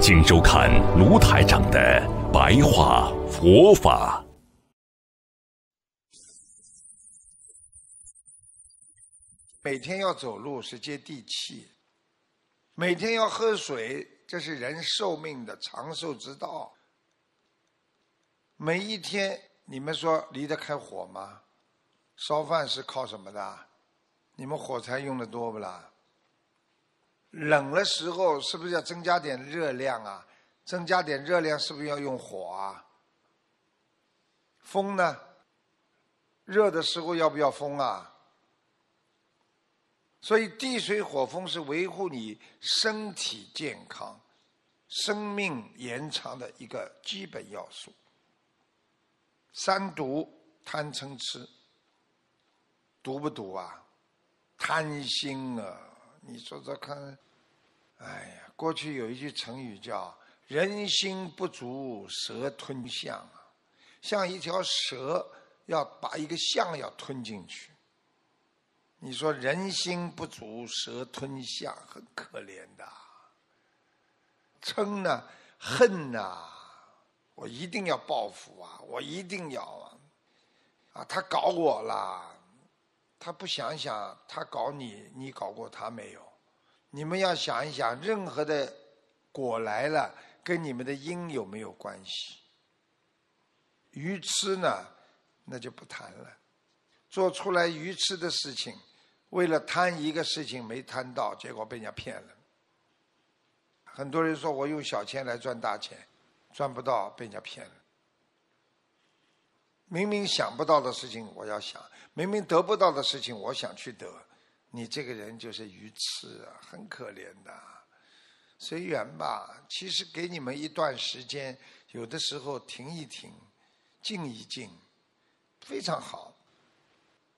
请收看卢台长的白话佛法。每天要走路是接地气，每天要喝水，这是人寿命的长寿之道。每一天，你们说离得开火吗？烧饭是靠什么的？你们火柴用的多不啦？冷的时候是不是要增加点热量啊？增加点热量是不是要用火啊？风呢？热的时候要不要风啊？所以地水火风是维护你身体健康、生命延长的一个基本要素。三毒：贪嗔痴。毒不毒啊？贪心啊！你说说看，哎呀，过去有一句成语叫“人心不足蛇吞象”啊，像一条蛇要把一个象要吞进去。你说人心不足蛇吞象，很可怜的。嗔呢，恨呐，我一定要报复啊，我一定要啊，啊，他搞我啦。他不想想，他搞你，你搞过他没有？你们要想一想，任何的果来了，跟你们的因有没有关系？愚痴呢，那就不谈了。做出来愚痴的事情，为了贪一个事情没贪到，结果被人家骗了。很多人说我用小钱来赚大钱，赚不到，被人家骗了。明明想不到的事情，我要想；明明得不到的事情，我想去得。你这个人就是愚痴啊，很可怜的。随缘吧。其实给你们一段时间，有的时候停一停，静一静，非常好。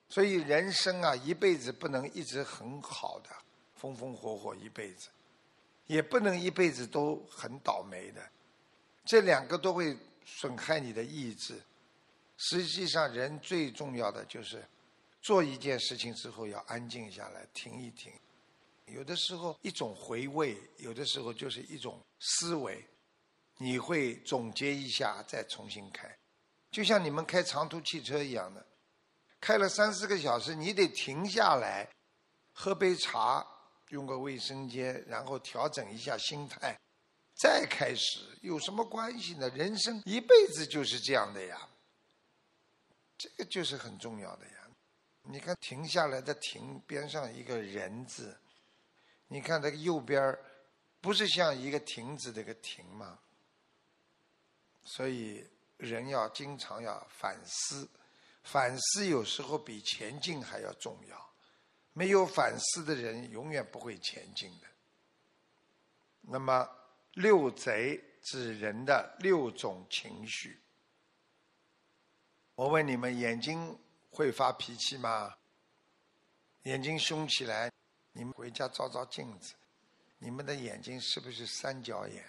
所以人生啊，一辈子不能一直很好的，风风火火一辈子，也不能一辈子都很倒霉的。这两个都会损害你的意志。实际上，人最重要的就是做一件事情之后要安静下来，停一停。有的时候一种回味，有的时候就是一种思维。你会总结一下，再重新开。就像你们开长途汽车一样的，开了三四个小时，你得停下来，喝杯茶，用个卫生间，然后调整一下心态，再开始。有什么关系呢？人生一辈子就是这样的呀。这个就是很重要的呀！你看停下来的“停”边上一个人字，你看这个右边儿不是像一个亭子这个“亭”吗？所以人要经常要反思，反思有时候比前进还要重要。没有反思的人永远不会前进的。那么六贼指人的六种情绪。我问你们，眼睛会发脾气吗？眼睛凶起来，你们回家照照镜子，你们的眼睛是不是三角眼？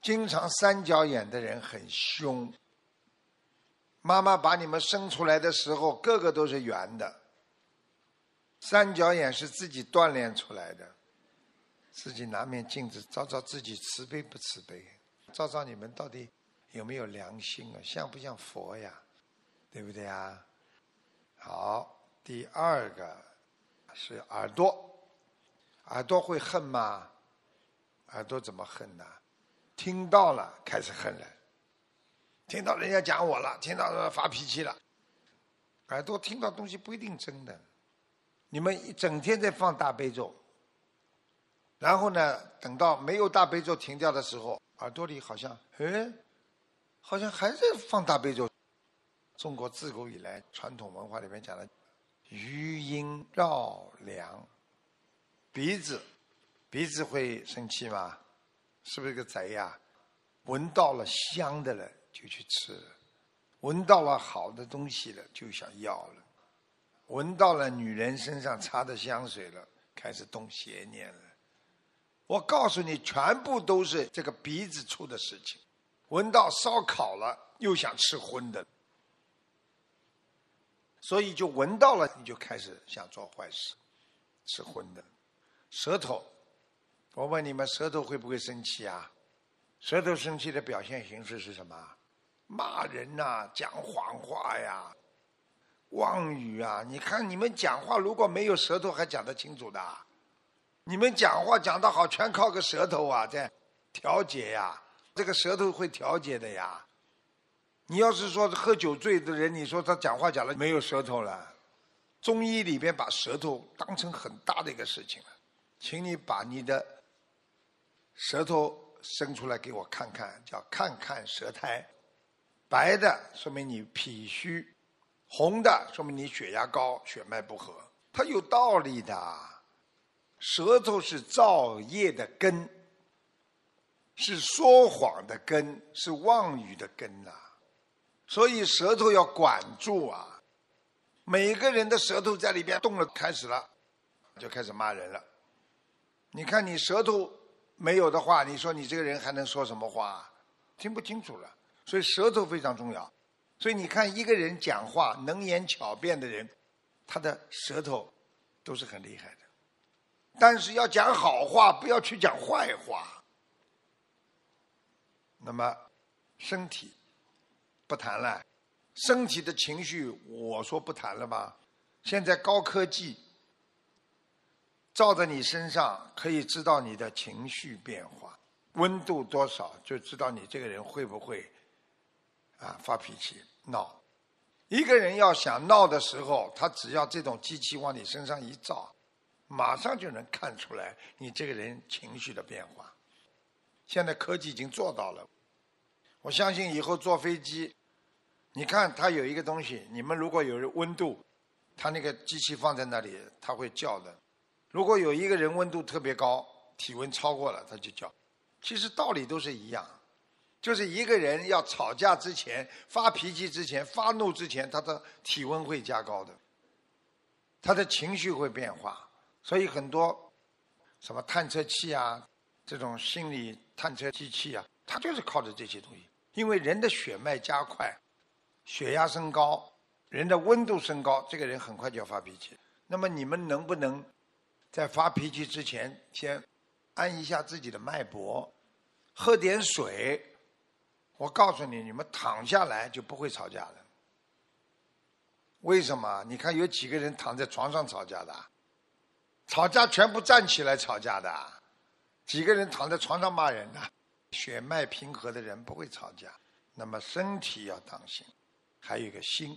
经常三角眼的人很凶。妈妈把你们生出来的时候，个个都是圆的。三角眼是自己锻炼出来的。自己拿面镜子照照自己，慈悲不慈悲？照照你们到底？有没有良心啊？像不像佛呀？对不对啊？好，第二个是耳朵，耳朵会恨吗？耳朵怎么恨呢？听到了开始恨了，听到人家讲我了，听到发脾气了。耳朵听到东西不一定真的。你们一整天在放大悲咒，然后呢，等到没有大悲咒停掉的时候，耳朵里好像，嗯。好像还在放大悲咒。中国自古以来传统文化里面讲的余音绕梁，鼻子鼻子会生气吗？是不是个贼呀？闻到了香的了就去吃，闻到了好的东西了就想要了，闻到了女人身上擦的香水了，开始动邪念了。我告诉你，全部都是这个鼻子出的事情。闻到烧烤了，又想吃荤的，所以就闻到了，你就开始想做坏事，吃荤的。舌头，我问你们，舌头会不会生气啊？舌头生气的表现形式是什么？骂人呐，讲谎话呀，妄语啊！你看你们讲话如果没有舌头，还讲得清楚的？你们讲话讲得好，全靠个舌头啊，在调节呀。这个舌头会调节的呀。你要是说喝酒醉的人，你说他讲话讲的没有舌头了。中医里边把舌头当成很大的一个事情了，请你把你的舌头伸出来给我看看，叫看看舌苔。白的说明你脾虚，红的说明你血压高、血脉不和。它有道理的，舌头是造业的根。是说谎的根，是妄语的根呐，所以舌头要管住啊！每个人的舌头在里边动了，开始了，就开始骂人了。你看你舌头没有的话，你说你这个人还能说什么话？听不清楚了。所以舌头非常重要。所以你看一个人讲话能言巧辩的人，他的舌头都是很厉害的。但是要讲好话，不要去讲坏话。那么，身体不谈了，身体的情绪我说不谈了吧？现在高科技照在你身上，可以知道你的情绪变化，温度多少就知道你这个人会不会啊发脾气闹。一个人要想闹的时候，他只要这种机器往你身上一照，马上就能看出来你这个人情绪的变化。现在科技已经做到了。我相信以后坐飞机，你看它有一个东西，你们如果有温度，它那个机器放在那里，它会叫的。如果有一个人温度特别高，体温超过了，它就叫。其实道理都是一样，就是一个人要吵架之前、发脾气之前、发怒之前，他的体温会加高的，他的情绪会变化。所以很多什么探测器啊，这种心理探测机器啊，它就是靠着这些东西。因为人的血脉加快，血压升高，人的温度升高，这个人很快就要发脾气。那么你们能不能在发脾气之前先按一下自己的脉搏，喝点水？我告诉你，你们躺下来就不会吵架了。为什么？你看有几个人躺在床上吵架的？吵架全部站起来吵架的，几个人躺在床上骂人的？血脉平和的人不会吵架，那么身体要当心，还有一个心，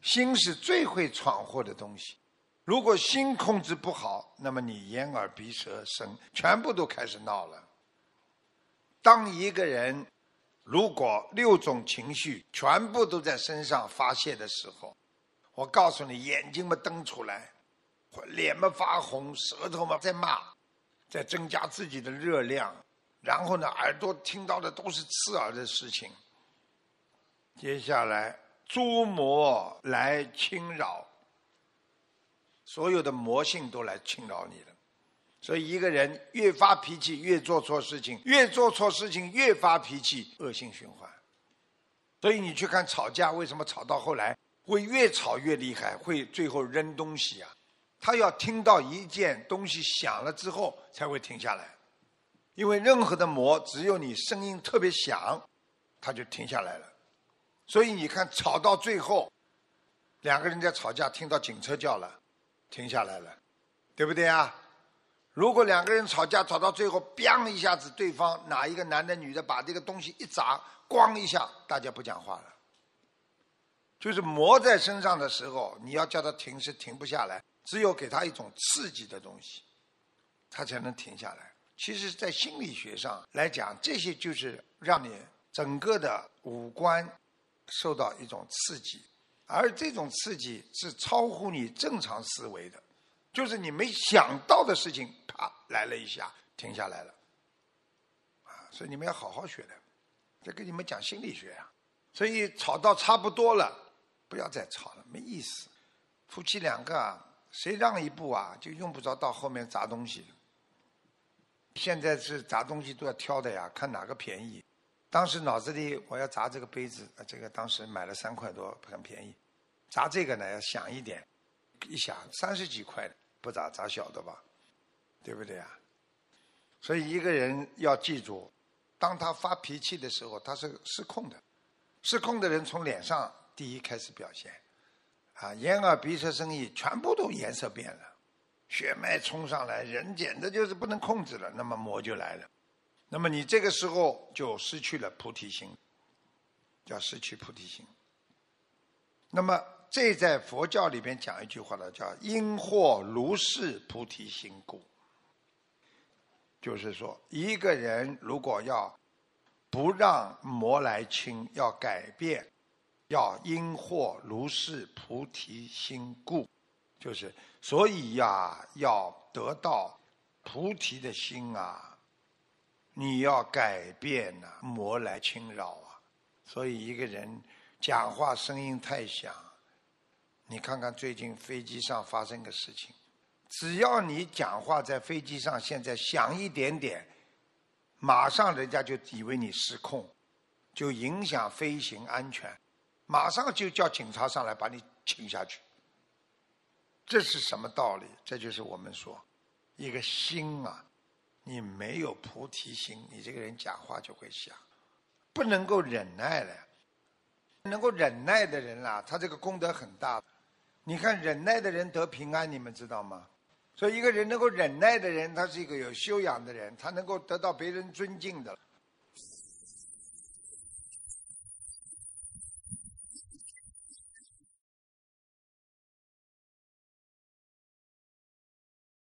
心是最会闯祸的东西。如果心控制不好，那么你眼耳鼻舌身全部都开始闹了。当一个人如果六种情绪全部都在身上发泄的时候，我告诉你，眼睛嘛瞪出来，脸嘛发红，舌头嘛在骂，在增加自己的热量。然后呢，耳朵听到的都是刺耳的事情。接下来，诸魔来侵扰，所有的魔性都来侵扰你了。所以，一个人越发脾气，越做错事情；越做错事情，越发脾气，恶性循环。所以，你去看吵架，为什么吵到后来会越吵越厉害，会最后扔东西啊？他要听到一件东西响了之后，才会停下来。因为任何的魔，只有你声音特别响，它就停下来了。所以你看，吵到最后，两个人在吵架，听到警车叫了，停下来了，对不对啊？如果两个人吵架吵到最后，biang 一下子，对方哪一个男的女的把这个东西一砸，咣一下，大家不讲话了。就是磨在身上的时候，你要叫他停是停不下来，只有给他一种刺激的东西，他才能停下来。其实，在心理学上来讲，这些就是让你整个的五官受到一种刺激，而这种刺激是超乎你正常思维的，就是你没想到的事情，啪来了一下，停下来了。啊所以你们要好好学的。在跟你们讲心理学啊，所以吵到差不多了，不要再吵了，没意思。夫妻两个啊，谁让一步啊，就用不着到后面砸东西。现在是砸东西都要挑的呀，看哪个便宜。当时脑子里我要砸这个杯子，这个当时买了三块多，很便宜。砸这个呢要想一点，一想三十几块，不砸砸小的吧，对不对啊？所以一个人要记住。当他发脾气的时候，他是失控的。失控的人从脸上第一开始表现，啊，眼耳鼻舌身意全部都颜色变了，血脉冲上来，人简直就是不能控制了。那么魔就来了。那么你这个时候就失去了菩提心，叫失去菩提心。那么这在佛教里边讲一句话呢，叫“因祸如是菩提心故”。就是说，一个人如果要不让魔来侵，要改变，要因祸如是菩提心故，就是所以呀，要得到菩提的心啊，你要改变呐，魔来侵扰啊。所以一个人讲话声音太响，你看看最近飞机上发生个事情。只要你讲话在飞机上现在响一点点，马上人家就以为你失控，就影响飞行安全，马上就叫警察上来把你请下去。这是什么道理？这就是我们说，一个心啊，你没有菩提心，你这个人讲话就会响，不能够忍耐了。能够忍耐的人啊，他这个功德很大。你看忍耐的人得平安，你们知道吗？所以，一个人能够忍耐的人，他是一个有修养的人，他能够得到别人尊敬的。